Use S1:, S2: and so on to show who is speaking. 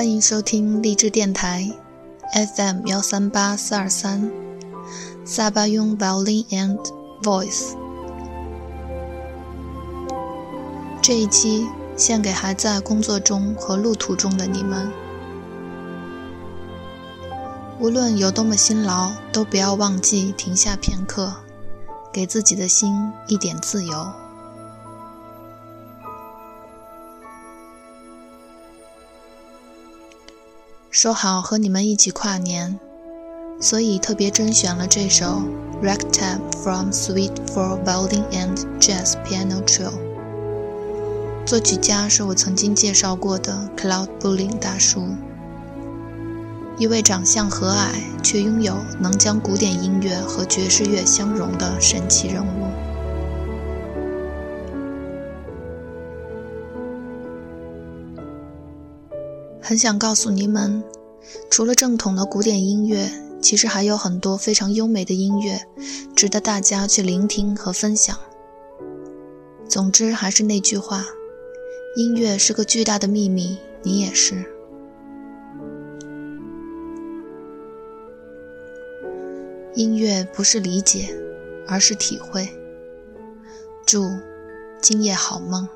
S1: 欢迎收听励志电台 FM 幺三八四二三，萨巴雍 Violin and Voice。这一期献给还在工作中和路途中的你们，无论有多么辛劳，都不要忘记停下片刻，给自己的心一点自由。说好和你们一起跨年，所以特别甄选了这首《Ragtime from Suite for Violin and Jazz Piano Trio》。作曲家是我曾经介绍过的 Cloud Bulling 大叔，一位长相和蔼却拥有能将古典音乐和爵士乐相融的神奇人物。很想告诉你们，除了正统的古典音乐，其实还有很多非常优美的音乐，值得大家去聆听和分享。总之，还是那句话，音乐是个巨大的秘密，你也是。音乐不是理解，而是体会。祝今夜好梦。